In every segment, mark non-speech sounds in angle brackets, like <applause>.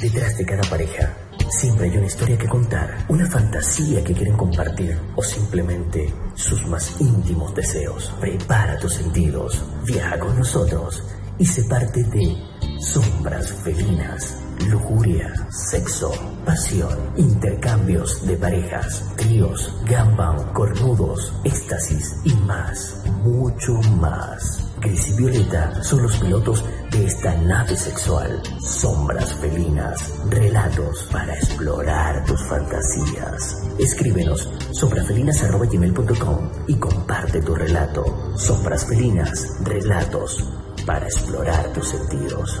Detrás de cada pareja siempre hay una historia que contar, una fantasía que quieren compartir o simplemente sus más íntimos deseos. Prepara tus sentidos, viaja con nosotros y se parte de sombras felinas, lujuria, sexo, pasión, intercambios de parejas, tríos, gambang, cornudos, éxtasis y más, mucho más. Gris y Violeta son los pilotos de esta nave sexual. Sombras felinas, relatos para explorar tus fantasías. Escríbenos sombrasfelinas.com y comparte tu relato. Sombras felinas, relatos para explorar tus sentidos.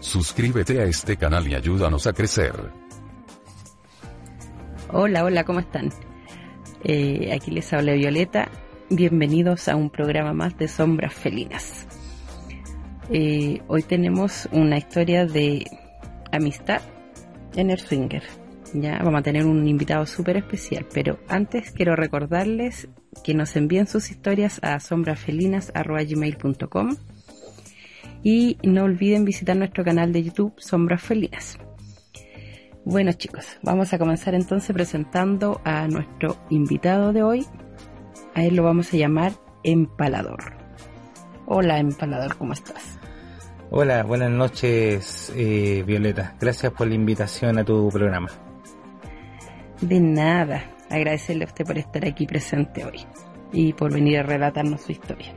Suscríbete a este canal y ayúdanos a crecer. Hola, hola, ¿cómo están? Eh, aquí les habla Violeta. Bienvenidos a un programa más de Sombras Felinas. Eh, hoy tenemos una historia de amistad en el swinger. Ya vamos a tener un invitado súper especial, pero antes quiero recordarles que nos envíen sus historias a sombrasfelinas.gmail.com y no olviden visitar nuestro canal de YouTube Sombras Felinas. Bueno chicos, vamos a comenzar entonces presentando a nuestro invitado de hoy. A él lo vamos a llamar Empalador. Hola Empalador, ¿cómo estás? Hola, buenas noches eh, Violeta. Gracias por la invitación a tu programa. De nada, agradecerle a usted por estar aquí presente hoy y por venir a relatarnos su historia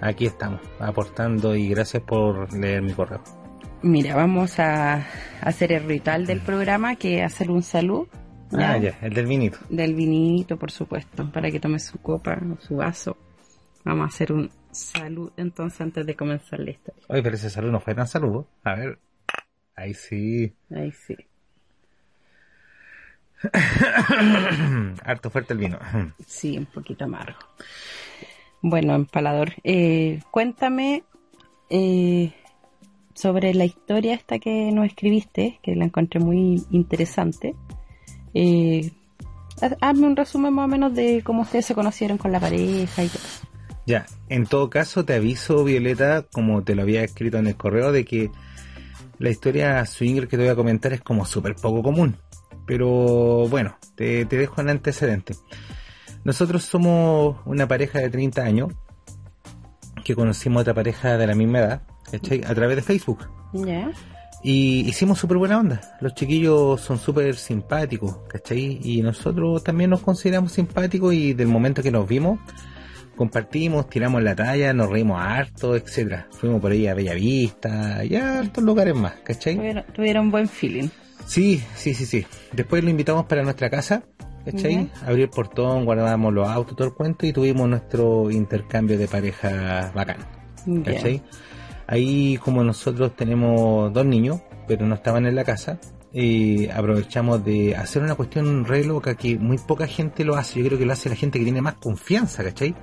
aquí estamos, aportando y gracias por leer mi correo. Mira, vamos a hacer el ritual del programa, que es hacer un salud. Ah, ya, el del vinito. Del vinito, por supuesto, para que tome su copa o su vaso. Vamos a hacer un salud entonces antes de comenzar la historia. Oye, pero ese salud no fue tan salud. A ver, ahí sí. Ahí sí. <coughs> Harto fuerte el vino. Sí, un poquito amargo. Bueno, empalador, eh, cuéntame eh, sobre la historia esta que nos escribiste, que la encontré muy interesante. Eh, hazme un resumen más o menos de cómo ustedes se conocieron con la pareja y todo Ya, en todo caso te aviso, Violeta, como te lo había escrito en el correo, de que la historia swinger que te voy a comentar es como súper poco común. Pero bueno, te, te dejo en antecedente. Nosotros somos una pareja de 30 años que conocimos a otra pareja de la misma edad, A través de Facebook. Y hicimos súper buena onda. Los chiquillos son súper simpáticos, ¿cachai? Y nosotros también nos consideramos simpáticos y del momento que nos vimos, compartimos, tiramos la talla, nos reímos harto, etcétera. Fuimos por ahí a Bellavista y a hartos lugares más, ¿cachai? Tuvieron, tuvieron buen feeling. Sí, sí, sí, sí. Después lo invitamos para nuestra casa ¿cachai? Abrí el portón, guardábamos los autos, todo el cuento y tuvimos nuestro intercambio de pareja bacán, ¿cachai? Ahí como nosotros tenemos dos niños, pero no estaban en la casa, y aprovechamos de hacer una cuestión re loca que muy poca gente lo hace, yo creo que lo hace la gente que tiene más confianza, ¿cachai?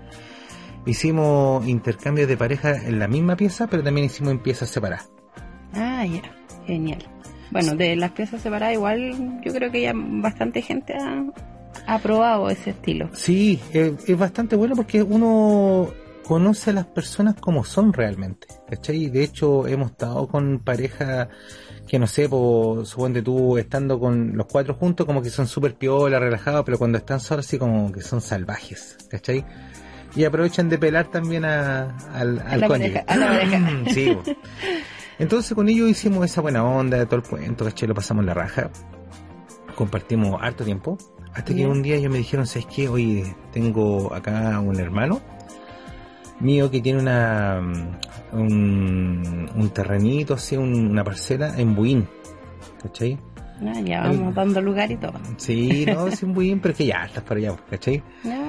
Hicimos intercambios de pareja en la misma pieza, pero también hicimos en piezas separadas. Ah, ya, genial. Bueno, de las piezas separadas igual yo creo que ya bastante gente ha, probado ese estilo. Sí, es bastante bueno porque uno conoce a las personas como son realmente, ¿cachai? De hecho, hemos estado con pareja que no sé, pues, suponte tú estando con los cuatro juntos como que son súper piola, relajados, pero cuando están solos así como que son salvajes, ¿cachai? Y aprovechan de pelar también a, al, al la cónyuge. pareja, a la pareja. <laughs> sí. <laughs> Entonces con ellos hicimos esa buena onda, todo el cuento, ¿cachai? Lo pasamos la raja. Compartimos harto tiempo. Hasta que un día ellos me dijeron, ¿sabes qué? Oye, tengo acá un hermano mío que tiene una mm, un, un terrenito, así, un- una parcela en Buín. ¿Cachai? Ah, ya vamos dando lugar y todo. Sí, no, es en Buín, pero es que ya estás para allá, ¿cachai?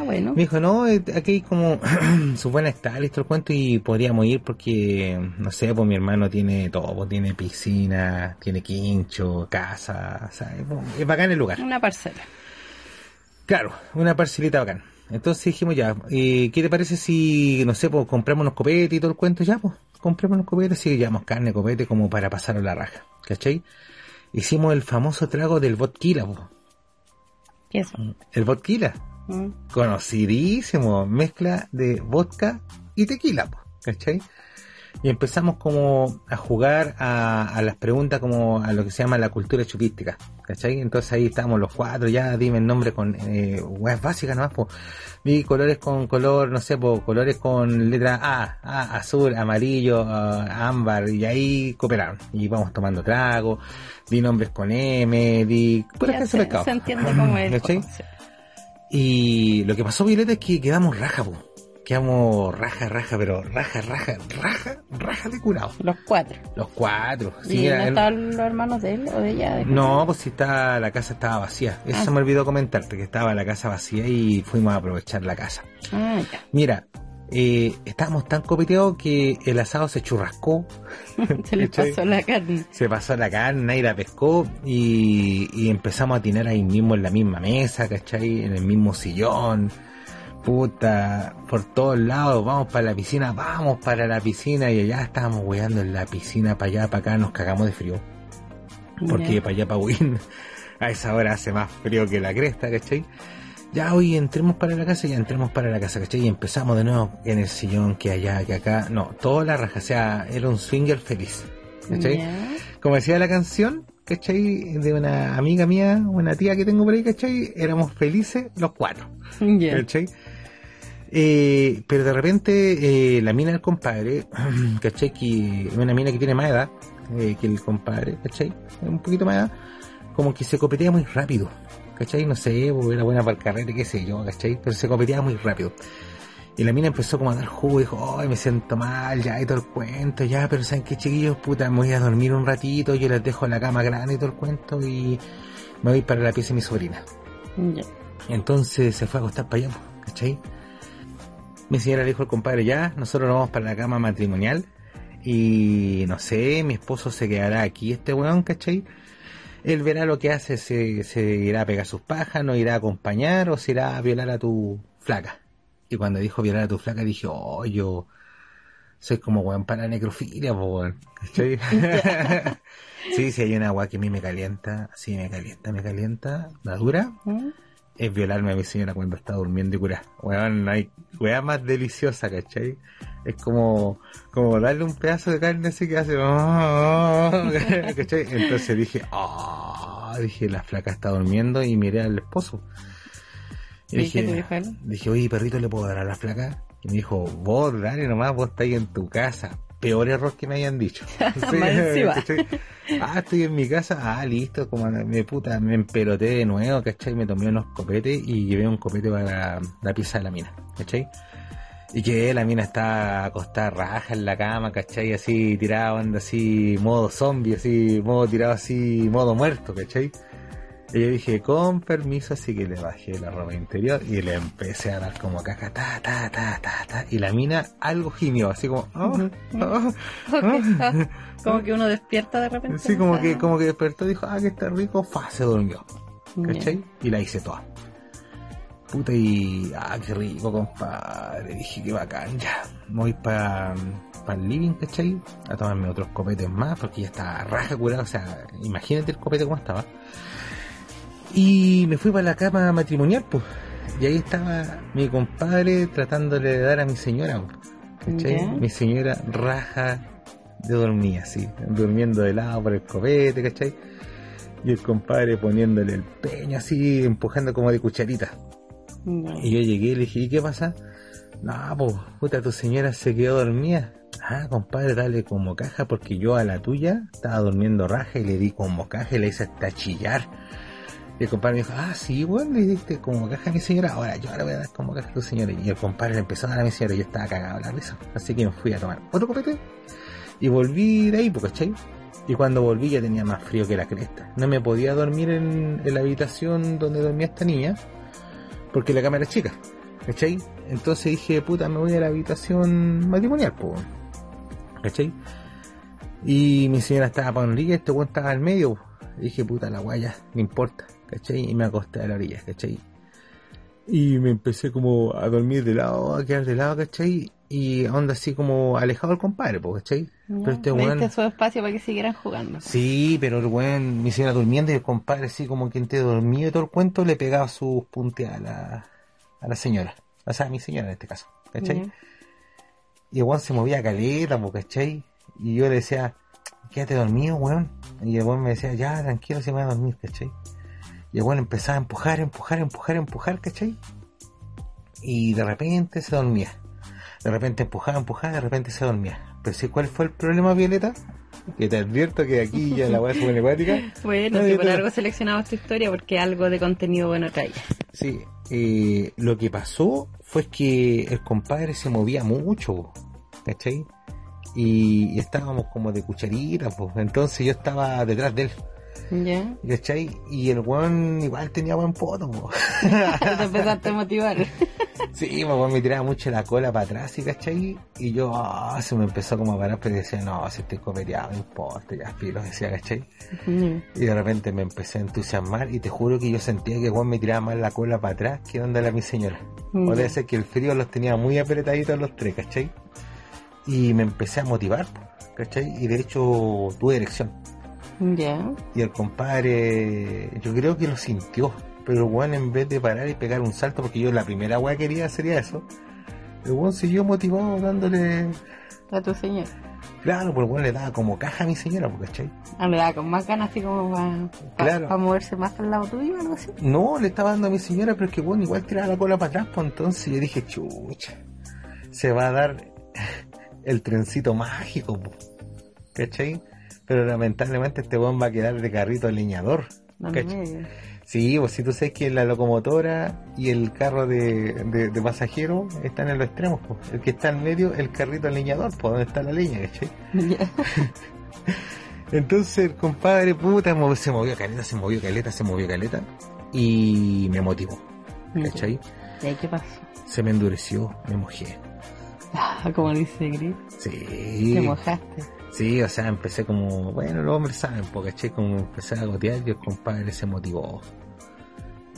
Bueno. Me dijo, no, eh, aquí hay como <clears throat> su buena estar todo el cuento y podríamos ir porque, no sé, pues mi hermano tiene todo, pues, tiene piscina, tiene quincho, casa, o sea, es, bacán el lugar. Una parcela. Claro, una parcelita bacán. Entonces dijimos ya, eh, ¿qué te parece si, no sé, pues compramos unos copetes y todo el cuento? Ya, pues, compremos unos copetes y llevamos carne, copete como para pasar a la raja, ¿cachai? Hicimos el famoso trago del vodka, pues. ¿Qué es? El vodka, Mm. conocidísimo, mezcla de vodka y tequila, ¿cachai? Y empezamos como a jugar a, a las preguntas como a lo que se llama la cultura chupística, ¿cachai? Entonces ahí estábamos los cuatro, ya dime el nombre con eh, weas básicas nomás, po. Vi colores con color, no sé, po, colores con letra A, A, azul, amarillo, ah, ámbar, y ahí cooperaron. Y vamos tomando trago, vi nombres con M, pura Ya clase se, se entiende cómo es. ¿Cachai? Sí. Y lo que pasó, Violeta, es que quedamos raja, po. Quedamos raja, raja, pero raja, raja, raja, raja de curado. Los cuatro. Los cuatro. Sí, ¿Y no el- estaban los hermanos de él o de ella? no, pues si está, la casa estaba vacía. Eso Ah. me olvidó comentarte, que estaba la casa vacía y fuimos a aprovechar la casa. Ah, ya. Mira, eh, estábamos tan copeteados que el asado se churrascó, <laughs> Se le pasó la carne. se pasó la carne, nadie la pescó y, y empezamos a tirar ahí mismo en la misma mesa, ¿cachai? En el mismo sillón. Puta, por todos lados, vamos para la piscina, vamos para la piscina y allá estábamos weando en la piscina, para allá, para acá, nos cagamos de frío. Porque para allá, para Win, a esa hora hace más frío que la cresta, ¿cachai? Ya hoy entremos para la casa, ya entremos para la casa, ¿cachai? Y empezamos de nuevo en el sillón, que allá, que acá. No, toda la raja, o sea, era un swinger feliz, ¿cachai? Como decía la canción, ¿cachai? De una amiga mía, una tía que tengo por ahí, ¿cachai? Éramos felices los cuatro, Ya. ¿cachai? Eh, pero de repente eh, la mina del compadre, <clears throat> ¿cachai? Que es una mina que tiene más edad eh, que el compadre, ¿cachai? Un poquito más edad, como que se copetea muy rápido, ¿cachai? No sé, porque era buena para el carrete, qué sé yo, ¿cachai? Pero se copeteaba muy rápido. Y la mina empezó como a dar jugo y dijo, ay, me siento mal, ya, y todo el cuento, ya, pero ¿saben qué, chiquillos? Puta, me voy a dormir un ratito, yo les dejo la cama grande y todo el cuento y me voy para la pieza de mi sobrina. Ya. Entonces se fue a acostar para allá, po, ¿cachai? Mi señora le dijo al compadre, ya, nosotros nos vamos para la cama matrimonial y no sé, mi esposo se quedará aquí, este weón, ¿cachai? Él verá lo que hace, se, se irá a pegar sus pajas, no irá a acompañar o se irá a violar a tu flaca. Y cuando dijo violar a tu flaca dije, oh, yo soy como weón para la necrofilia, weón. <laughs> Sí, si hay una agua que a mí me calienta, sí me calienta, me calienta, la dura, ¿Mm? Es violarme a mi señora cuando está durmiendo y curar. Weón, no hay weá más deliciosa, ¿cachai? Es como, como darle un pedazo de carne así que hace, "Oh", <laughs> ¿cachai? Entonces dije, ah, dije, la flaca está durmiendo y miré al esposo. Y ¿Y qué te dije, dije, oye, perrito, ¿le puedo dar a la flaca? Y me dijo, vos, dale nomás, vos estáis en tu casa. Peor error que me hayan dicho. <laughs> <laughs> Ah, estoy en mi casa. Ah, listo, como me puta, me empeloté de nuevo, ¿cachai? Me tomé unos copetes y llevé un copete para la pieza de la mina, ¿cachai? Y que la mina está acostada raja en la cama, ¿cachai? Así tirada, onda así, modo zombie, así, modo tirado así, modo muerto, ¿cachai? Y yo dije, con permiso, así que le bajé la ropa interior y le empecé a dar como caca, ta, ta, ta, ta, ta. Y la mina algo gimió, así como, oh, oh, Ok, ah, <laughs> como que uno despierta de repente. Sí, como Ah, que, como que despertó y dijo, ah, que está rico, fa, se durmió. ¿Cachai? Y la hice toda. Puta y, ah, qué rico, compadre. Dije, qué bacán, ya. Voy para el living, ¿cachai? A tomarme otros copetes más, porque ya estaba raja curada, o sea, imagínate el copete cómo estaba. Y me fui para la cama matrimonial, pues. Y ahí estaba mi compadre tratándole de dar a mi señora, ¿cachai? Mi señora raja de dormir así, durmiendo de lado por el copete, ¿cachai? Y el compadre poniéndole el peño así, empujando como de cucharita. Y yo llegué y le dije, ¿y qué pasa? No, pues, puta, tu señora se quedó dormida. Ah, compadre, dale como caja, porque yo a la tuya estaba durmiendo raja y le di como caja y le hice hasta chillar. Y el compadre me dijo, ah, sí, bueno, le diste como caja a mi señora, ahora yo le voy a dar como caja a tu señora. Y el compadre le empezó a dar a mi señora y yo estaba cagado la risa. Así que me fui a tomar otro copete y volví de ahí, pues, ¿cachai? Y cuando volví ya tenía más frío que la cresta. No me podía dormir en, la habitación donde dormía esta niña, porque la cama era chica, ¿cachai? Entonces dije, puta, me voy a la habitación matrimonial, pues, ¿cachai? Y mi señora estaba para una orilla, este weón estaba al medio, po. Dije, puta, la guaya, no importa, ¿cachai? Y me acosté a la orilla, ¿cachai? Y me empecé como a dormir de lado, a quedar de lado, ¿cachai? Y onda así como alejado del compadre, ¿cachai? Ya. Pero este weón... su espacio para que siguieran jugando. Sí, pero el weón, mi señora durmiendo y el compadre así como que entre dormido y todo el cuento le pegaba sus punteadas a la, a la señora. O sea, a mi señora en este caso, ¿cachai? Ya. Y el weón se movía caleta, po, ¿cachai? Y yo le decía, quédate dormido, weón. Y el weón me decía, ya, tranquilo, se me va a dormir, ¿cachai? Y el weón empezaba a empujar, empujar, empujar, empujar, ¿cachai? Y de repente se dormía. De repente empujaba, empujaba, de repente se dormía. Pero sí, ¿cuál fue el problema, Violeta? Que te advierto que aquí ya la weá pone acuática. <laughs> Bueno, si por algo seleccionamos esta historia, porque algo de contenido bueno trae. Sí, eh, lo que pasó fue que el compadre se movía mucho, ¿cachai? Y, y estábamos como de cucharita, pues. Entonces yo estaba detrás de él, ¿Ya? ¿cachai? Y el weón igual tenía buen poto, po. <laughs> Te empezaste a motivar. <laughs> Sí, pues weón me tiraba mucho la cola para atrás, ¿y ¿cachai? Y yo, ah, se me empezó como a parar, pero decía, no, si estoy copeteado, no importa, ya filo, decía, ¿cachai? Y de repente me empecé a entusiasmar y te juro que yo sentía que Juan me tiraba más la cola para atrás que donde la mi señora. O debe ser que el frío los tenía muy apretaditos los tres, ¿cachai? Y me empecé a motivar, ¿cachai? Y de hecho tuve erección. Ya. Y el compadre, yo creo que lo sintió. Pero el Juan en vez de parar y pegar un salto, porque yo la primera weá que quería sería eso, el Juan siguió motivado dándole... A tu señor. Claro, pues el Juan le daba como caja a mi señora, po, ¿cachai? Ah, le da con más ganas, así como para Claro. moverse más al lado tuyo o algo así. No, le estaba dando a mi señora, pero es que bueno, igual tiraba la cola para atrás, pues entonces yo dije, chucha, se va a dar <laughs> el trencito mágico, po, ¿cachai? Pero lamentablemente este weón va a quedar de carrito leñador. Sí, pues si tú sabes que la locomotora y el carro de, de, de pasajeros están en los extremos, pues. El que está en medio, el carrito leñador, pues donde está la leña, ¿cachai? <laughs> Entonces el compadre puta se movió caleta, se movió caleta, se movió caleta y me motivó, ¿cachai? ¿Y ahí qué pasó? Se me endureció, me mojé. <laughs> Ah, como dice Gris, Sí, te mojaste. Sí, o sea, empecé como, bueno, los hombres saben, porque caché como empecé a gotear y el compadre se motivó.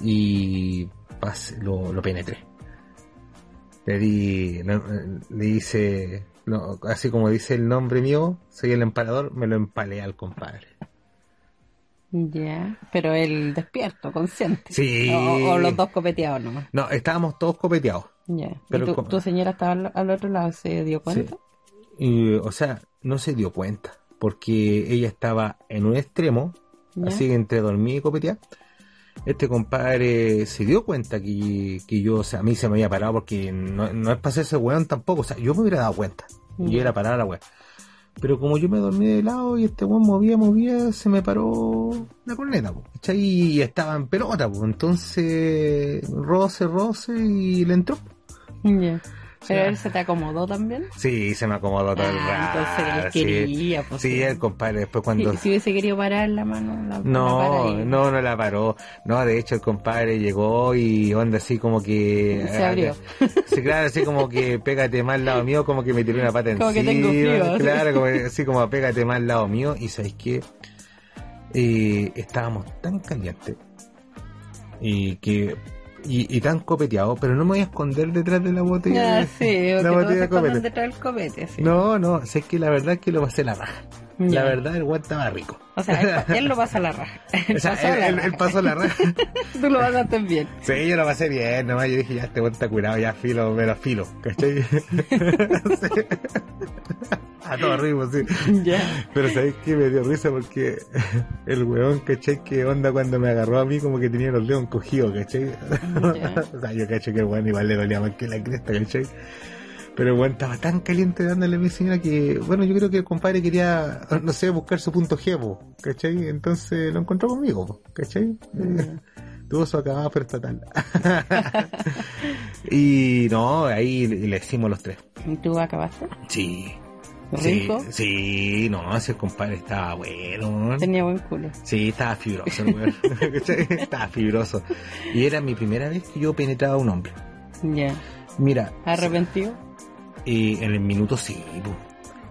Y pas- lo, lo penetré. Le di, no, le hice, no, así como dice el nombre mío, soy el empalador, me lo empalé al compadre. Ya. Pero él despierto, consciente. Sí. O, o los dos copeteados nomás. No, estábamos todos copeteados. Ya. Pero ¿Y tu, tu señora estaba al, al otro lado? ¿Se dio cuenta? Y, o sea, no se dio cuenta, porque ella estaba en un extremo, Ya. así que entre dormir y copetear. Este compadre se dio cuenta que, que yo, o sea, a mí se me había parado porque no, no es para hacerse weón tampoco, o sea, yo me hubiera dado cuenta. Y Ya. era parar la weón. Pero como yo me dormí de lado y este weón movía, movía, se me paró la corneta. Y estaba en pelota, pues. Entonces, roce, roce y le entró. Pero él se te acomodó también. Sí, se me acomodó todo el Ah, rato. entonces él quería, pues, Sí, el compadre después cuando... Si, si hubiese querido parar la mano, la, No, no, no la paró. No, de hecho el compadre llegó y onda así como que... Se abrió. <laughs> Sí, claro, así como que pégate más al lado mío, como que me tiró una pata Como que encima. tengo frío, así. Claro, como, así como pégate más al lado mío. Y sabéis que eh, estábamos tan calientes y que y, y tan copeteados, pero no me voy a esconder detrás de la botella. Ah, sí, <laughs> la botella de copete. detrás del copete, sí. No, no, sé que la verdad es que lo pasé la raja. La verdad, el weón estaba rico. O sea, él, lo pasa a la raja. <laughs> Él O sea, pasó él, la él- raja. él pasó la raja. <laughs> Tú lo pasaste bien. Sí, yo lo pasé bien, nomás yo dije, ya este weón está curado, ya filo, me lo filo, ¿cachai? Sí. A todo ritmo, sí. <laughs> Ya. Pero sabéis que me dio risa porque <laughs> el weón, ¿cachai? Que onda cuando me agarró a mí como que tenía los dedos encogidos, ¿cachai? Ya. <laughs> o sea, yo cacho que el weón igual le dolía más que la cresta, ¿cachai? Pero el weón estaba tan caliente dándole a mi señora que, bueno, yo creo que el compadre quería, no sé, buscar su punto G, ¿cachai? Entonces lo encontró conmigo, ¿cachai? Tuvo su acabado, pero total. y no, ahí le, le hicimos los tres. ¿Y tú acabaste? Sí. ¿Rico? Sí, sí, no, ese compadre estaba bueno. ¿no? Tenía buen culo. Sí, estaba fibroso <laughs> estaba fibroso. Y era mi primera vez que yo penetraba a un hombre. Ya. Mira, ¿Arrepentido? y en el minuto sí, po.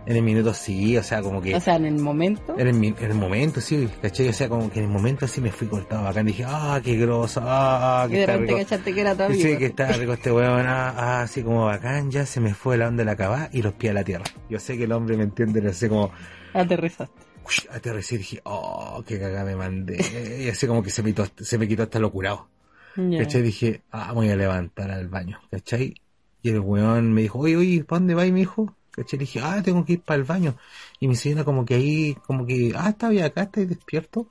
En el minuto sí, o sea, como que... O sea, en el momento. en el, mi- en el momento, sí, ¿cachai? O sea, como que en el momento sí me fui cortado bacán. Dije, ah, qué groso, ah, y que de está repente rico. que era amigo. Sí, que estaba rico este weón, ah, ah, así como bacán, ya se me fue la onda de la cabá y los pies a la tierra. Yo sé que el hombre me entiende, pero así como, Aterrizaste. uy, aterricé y dije, oh, qué cagada me mandé. Y así como que se me, quitó, se me quitó hasta lo curado. Ya. ¿Cachai? Dije, ah, voy a levantar al baño, ¿cachai? Y el weón me dijo, oye, oye, ¿para dónde vais, mi hijo? ¿Cachai? Le dije, ah, tengo que ir para el baño. Y mi señora como que ahí, como que, ah, está bien acá, estáis despierto.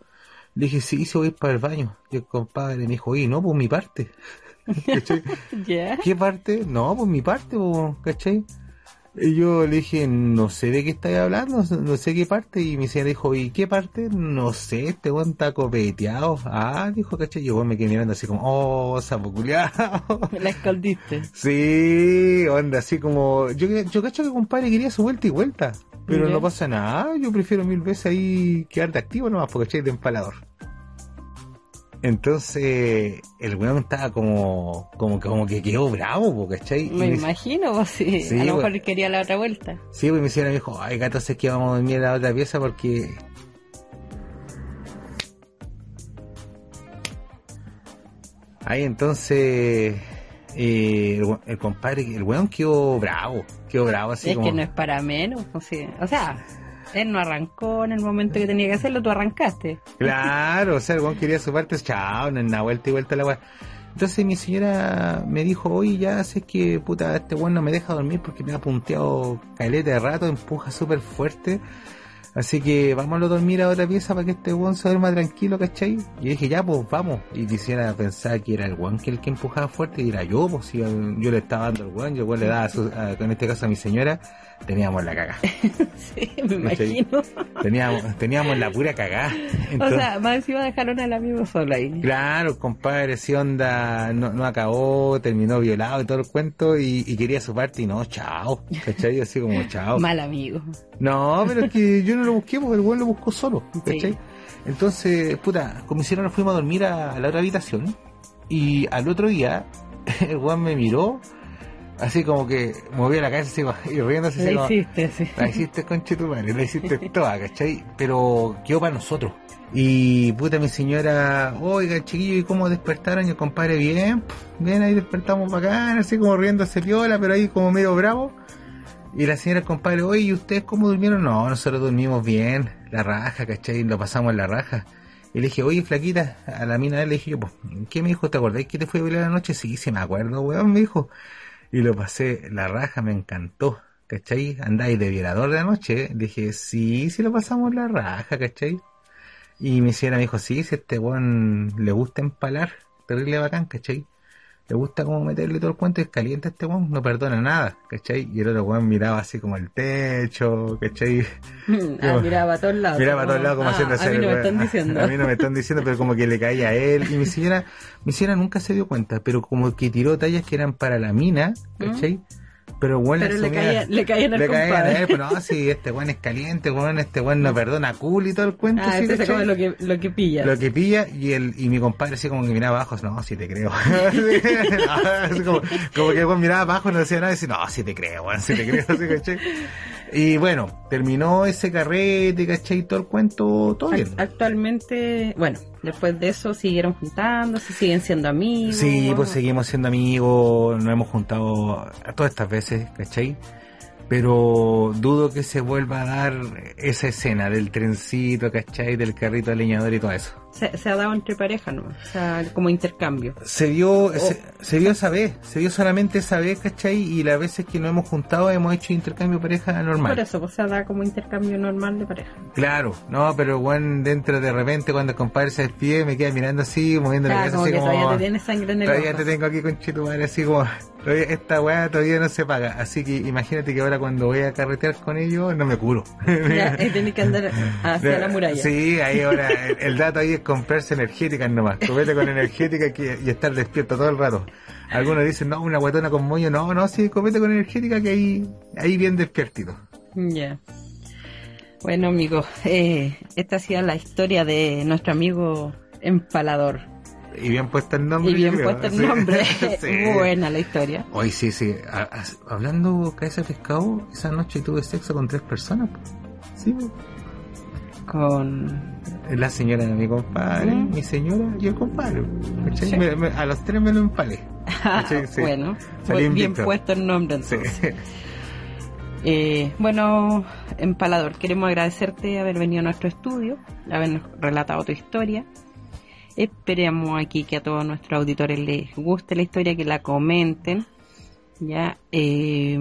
Le dije, sí, sí voy a ir para el baño. Y el compadre me dijo, oye, no, pues mi parte. <laughs> ¿Cachai? <laughs> ¿Qué parte? No, pues mi parte, po, ¿cachai? Y yo le dije, no sé de qué estáis hablando, no sé qué parte. Y mi señora dijo, ¿y qué parte? No sé, este weón está copeteado. Ah, dijo, ¿cachai? Y yo me quedé mirando así como, oh, sapo culiao. <laughs> La escondiste. Sí, onda, así como, yo, yo cacho que compadre quería su vuelta y vuelta. Pero no pasa nada, yo prefiero mil veces ahí quedar de activo nomás, porque ¿cachai? De empalador. Entonces, el weón estaba como, como, que- como que quedó bravo, ¿cachai? Me me- imagino, pues sí. Sí, a lo mejor quería la otra vuelta. Sí, pues mi señora me dijo, ay gato, sé que vamos a dormir en la otra pieza porque... Ahí entonces, eh, el, compadre, el weón quedó bravo, quedó bravo así es como... que no es para menos. pues. O sea, él no arrancó en el momento que tenía que hacerlo, tú arrancaste. Claro, o sea, el weón quería su parte, chao, en una vuelta y vuelta la weá. Entonces mi señora me dijo, oye, ya sé que puta, este weón no me deja dormir porque me ha punteado caleta de rato, empuja súper fuerte. Así que vámonos a dormir a otra pieza para que este weón se duerma tranquilo, ¿cachai? Y dije, ya, pues vamos. Y mi señora pensaba que era el weón que el que empujaba fuerte y era yo, pues si yo, le estaba dando el weón, yo le daba, a su- en este caso a mi señora, teníamos la caga. <laughs> Sí, me imagino. Teníamos, teníamos la pura cagada. <laughs> O sea, más encima dejaron al amigo solo ahí. Claro, compadre, si onda no, no acabó, terminó violado y todo el cuento y, y quería su parte y no, chao, ¿cachai? Así como chao. Mal amigo. No, pero es que yo no lo busqué porque el weón lo buscó solo, ¿cachai? Sí. Entonces, puta, como hicieron, nos fuimos a dormir a, a la otra habitación y al otro día <laughs> el weón me miró así como que movía la cabeza así y riéndose así Lo como, hiciste, sí. la hiciste conche tu madre, la hiciste <laughs> toda, ¿cachai? Pero quedó para nosotros. Y puta mi señora, oiga chiquillo, ¿y cómo despertaron? Y el compadre, bien, bien, ahí despertamos bacán, así como riéndose piola, pero ahí como medio bravo. Y la señora, el compadre, oye, ¿y ustedes cómo durmieron? No, nosotros dormimos bien, la raja, ¿cachai? Lo pasamos en la raja. Y le dije, oye, flaquita, a la mina le dije yo, pues, ¿qué me dijo? ¿Te acordáis que te fue a violar anoche? Sí, sí me acuerdo, weón, me dijo. Y lo pasé, la raja me encantó, ¿cachai? Andáis de violador de anoche. Dije, sí, sí lo pasamos la raja, ¿cachai? Y mi señora me dijo, sí, si este weón le gusta empalar, terrible bacán, ¿cachai? Le gusta como meterle todo el cuento, es caliente este weón, no perdona nada, ¿cachai? Y el otro weón miraba así como el techo, ¿cachai? <laughs> Ah, miraba a todos lados. Miraba a como, todos lados como ah, haciendo A mí no me están diciendo. <laughs> A mí no me están diciendo, pero como que le caía a él. Y mi señora, mi señora nunca se dio cuenta, pero como que tiró tallas que eran para la mina, ¿cachai? Pero bueno. Pero le caía- le caían al le caían a él, pues no, sí, este weón es caliente, weón, este weón no <laughs> perdona cool y todo el cuento. Ah, sí, este se ¿cachai? come lo que, lo que pilla. Lo que pilla y el y mi compadre así como que miraba abajo, no, sí te creo. <laughs> <laughs> Así como, como que weón miraba abajo y no decía nada y decía, no, sí te creo, weón, sí te creo, así, ¿cachai? Y bueno, terminó ese carrete, ¿cachai? Todo el cuento, todo bien. Ac- Actualmente, bueno, después de eso siguieron juntándose, siguen siendo amigos. Sí, pues seguimos siendo amigos, nos hemos juntado todas estas veces, ¿cachai? pero dudo que se vuelva a dar esa escena del trencito, ¿cachai? Del carrito de leñador y todo eso. Se, se ha dado entre parejas, ¿no? O sea, como intercambio. Se vio, se, se vio esa vez, se vio solamente esa vez, ¿cachai? Y las veces que nos hemos juntado hemos hecho intercambio de pareja normal. Por eso, pues se da como intercambio normal de pareja. Claro, no, pero bueno, dentro de repente cuando el compadre se despide me queda mirando así, moviendo la cabeza como así que como... todavía te tienes sangre en el Todavía ojo. te tengo aquí con Chetumare, así como, todavía- esta weá todavía no se paga. Así que imagínate que ahora cuando voy a carretear con ellos, no me curo. Ya, ahí tenés que andar <laughs> hacia la muralla. Sí, ahí ahora el, el dato ahí es comprarse energéticas nomás. Copete con energética que- y estar despierto todo el rato. Algunos dicen, no, una guatona con moño. No, no, sí, copete con energética que ahí, ahí bien despiertito. Ya. Bueno, amigos, eh, esta ha sido la historia de nuestro amigo empalador. Y bien puesto el nombre. Y bien puesto el nombre. <laughs> Sí. <laughs> Buena la historia. Hoy sí, sí. A- a- hablando cabeza de pescado, esa noche tuve sexo con tres personas. Sí. Con. la señora de mi compadre, mi señora y el compadre. ¿cachai? Sí. Me- me- a los tres me lo empalé. <laughs> Sí, bueno, Salí bien invicto. puesto el nombre entonces. Eh, bueno, Empalador, queremos agradecerte haber venido a nuestro estudio, habernos relatado tu historia. Esperemos aquí que a todos nuestros auditores les guste la historia, que la comenten. Ya, eh,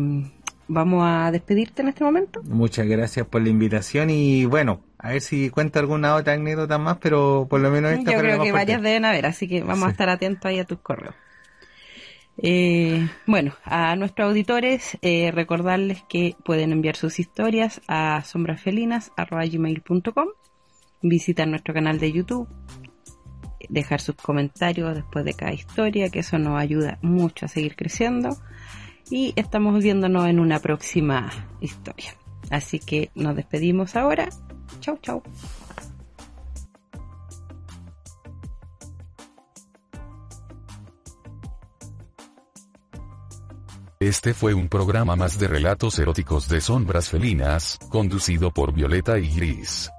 vamos a despedirte en este momento. Muchas gracias por la invitación y bueno, a ver si cuento alguna otra anécdota más, pero por lo menos esta Yo creo que varias deben haber, así que vamos a estar atentos ahí a tus correos. Eh, bueno, a nuestros auditores, eh, recordarles que pueden enviar sus historias a sombrasfelinas.com, visitar nuestro canal de YouTube, dejar sus comentarios después de cada historia, que eso nos ayuda mucho a seguir creciendo. Y estamos viéndonos en una próxima historia. Así que nos despedimos ahora. Chau, chau. Este fue un programa más de relatos eróticos de sombras felinas, conducido por Violeta y Gris.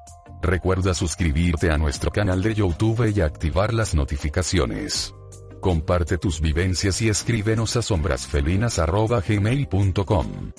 Recuerda suscribirte a nuestro canal de YouTube y activar las notificaciones. Comparte tus vivencias y escríbenos a sombrasfelinas.gmail.com.